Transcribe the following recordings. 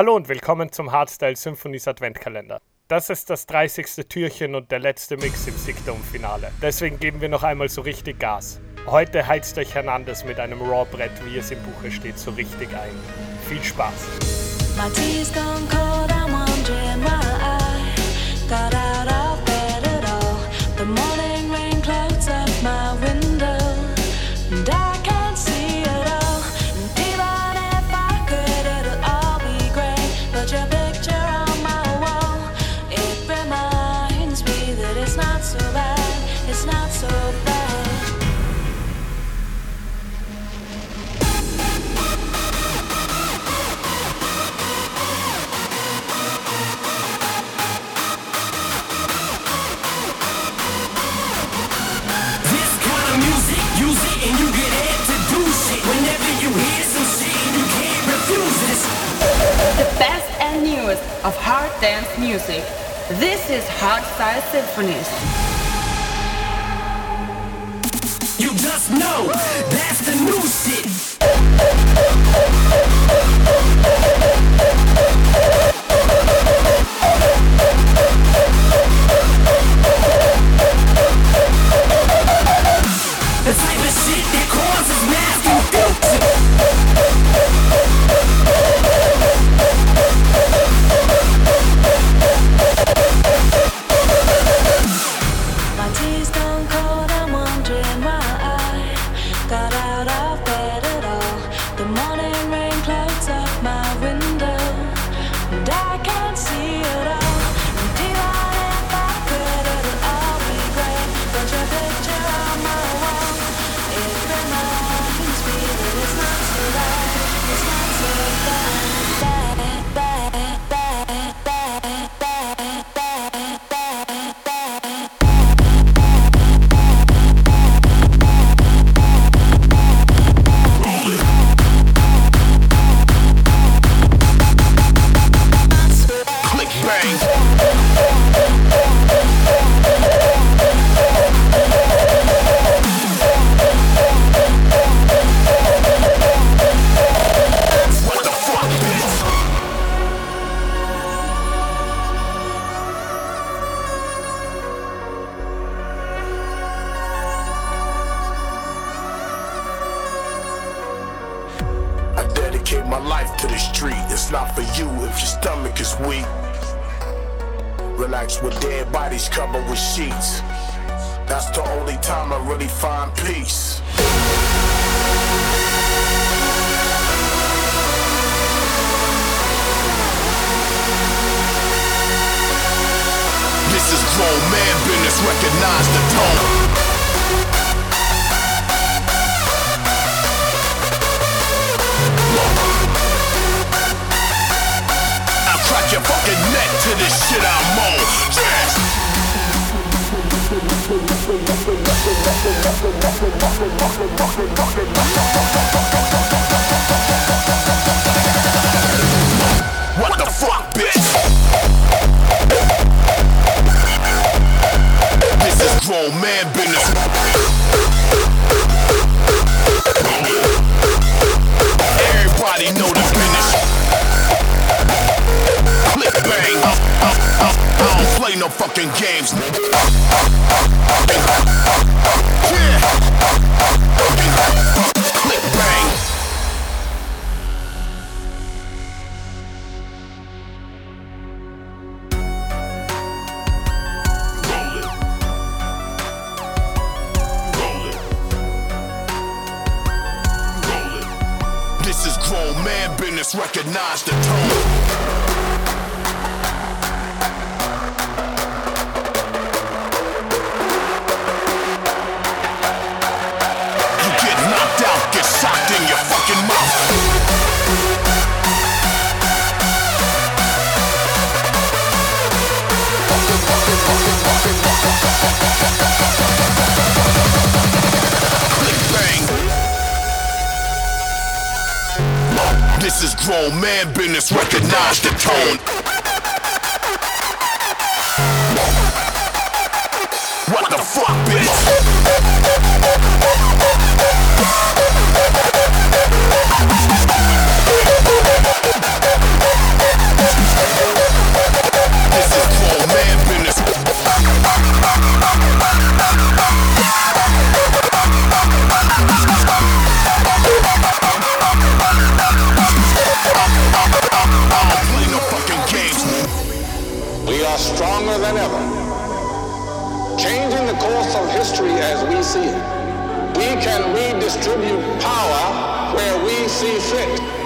Hallo und willkommen zum Hardstyle Symphonies Adventkalender. Das ist das 30. Türchen und der letzte Mix im Sickdom-Finale. Deswegen geben wir noch einmal so richtig Gas. Heute heizt euch Hernandez mit einem Raw-Brett, wie es im Buche steht, so richtig ein. Viel Spaß! of hard dance music. This is Hardstyle Symphonies. You just know that's the news. lives. is grown man business. Recognize the tone. What the fuck, bitch? Can redistribute power where we see fit.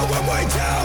Nation when we tell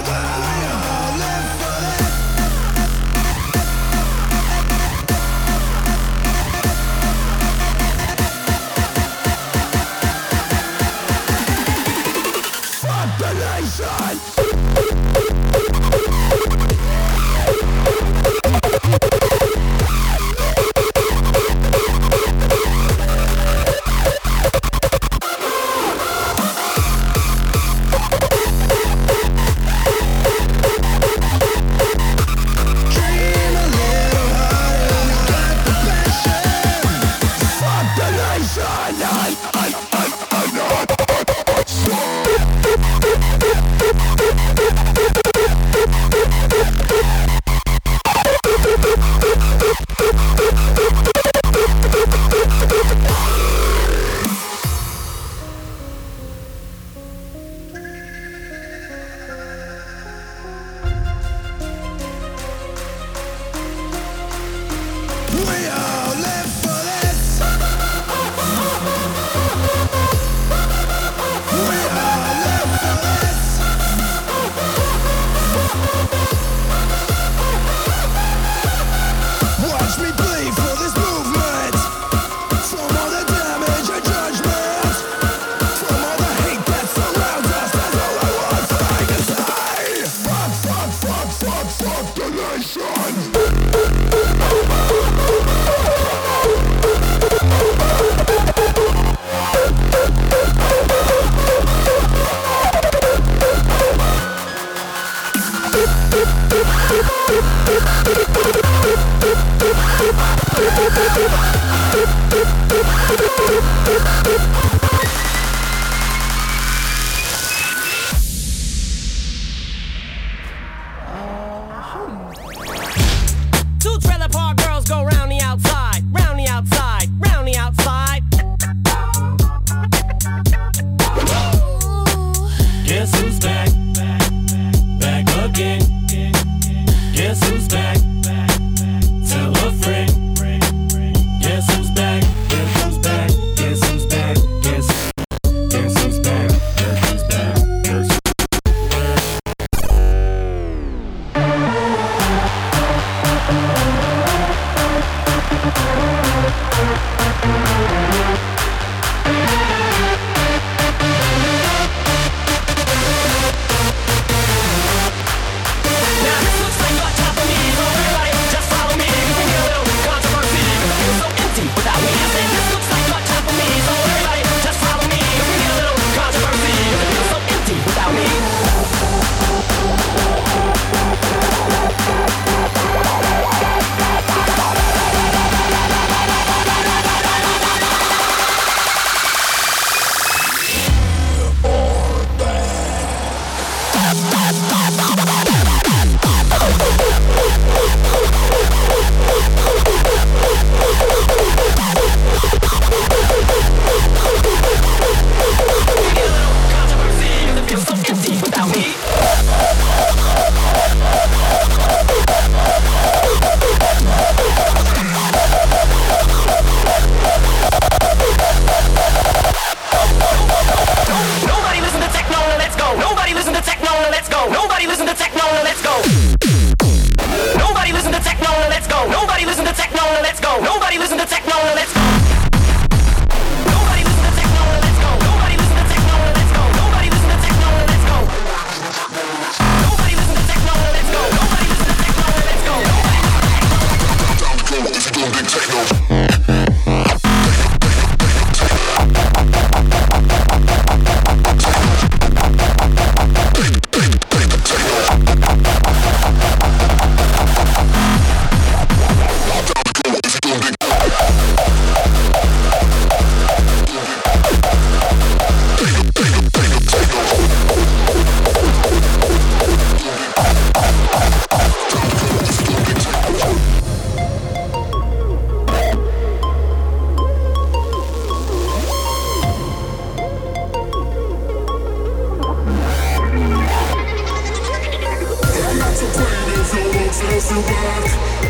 if you.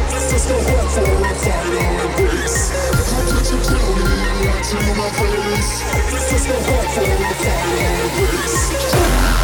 This is the hope for a final. How could you kill me to my face? This is the hope for a final.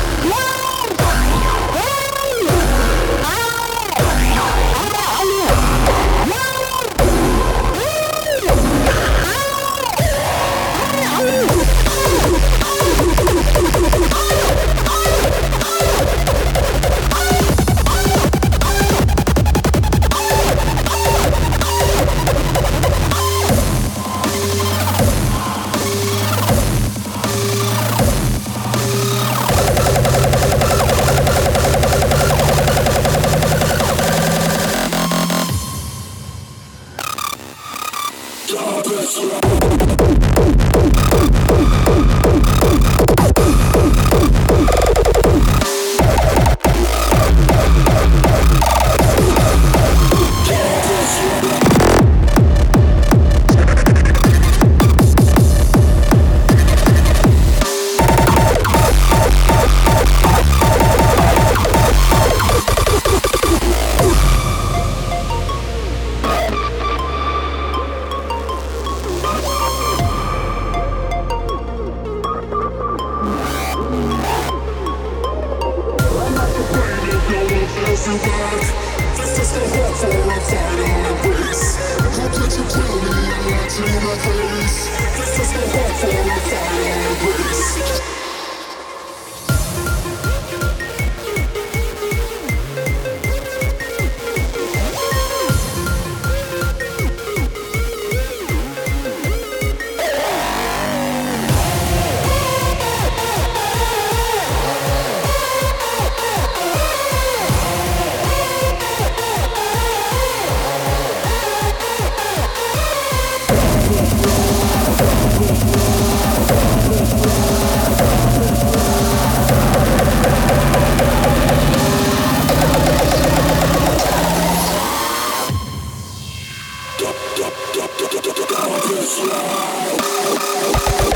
Down to the floor.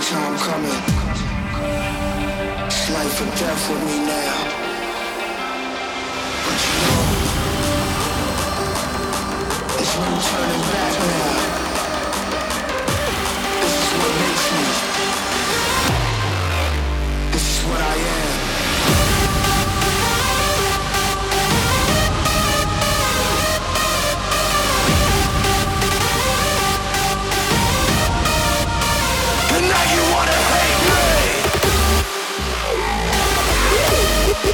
time coming. It's life or death with me now. But you know, there's no turning back now. This is what makes me.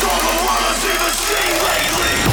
All I wanna see seen lately.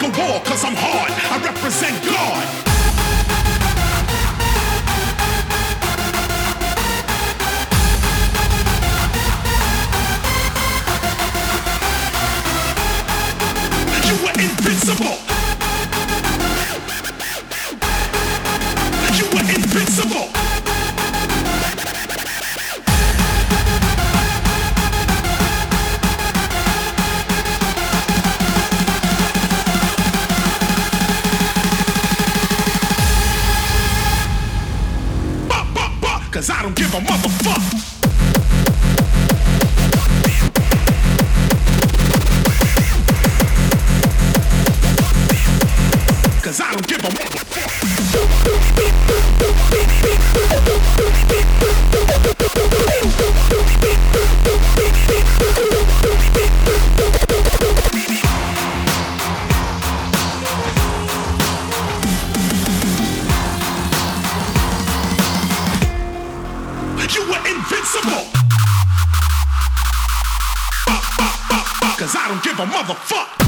like a war, cause I'm hard. I represent God. You were invincible. I don't give a motherfucker.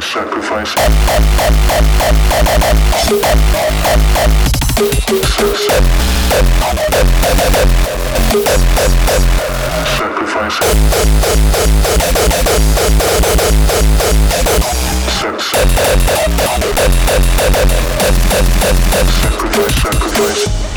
Sacrifice, sacrifice. Sacrifice. Sacrifice. Sacrifice,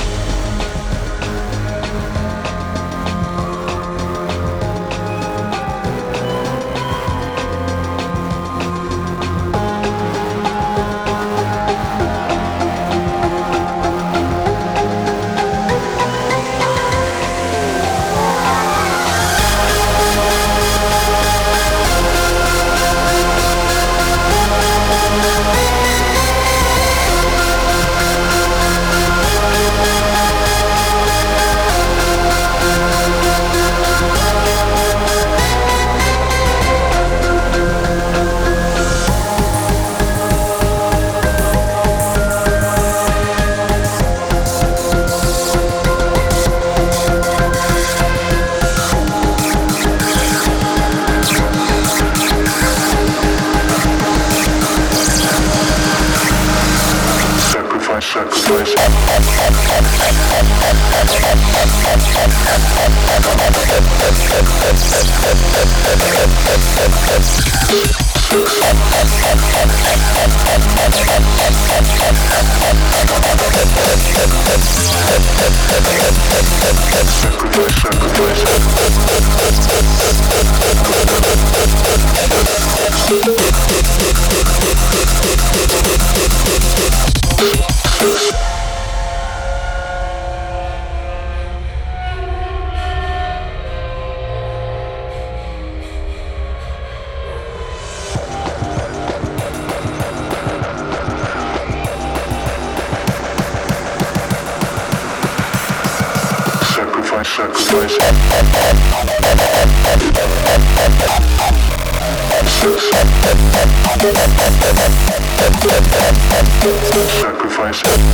Sacrifice.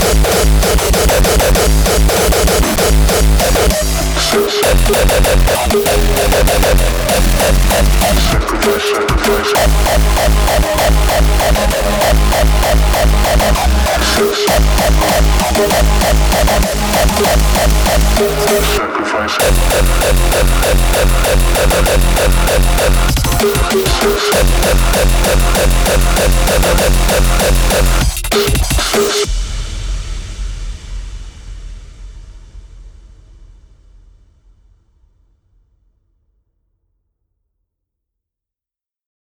Sacrifice.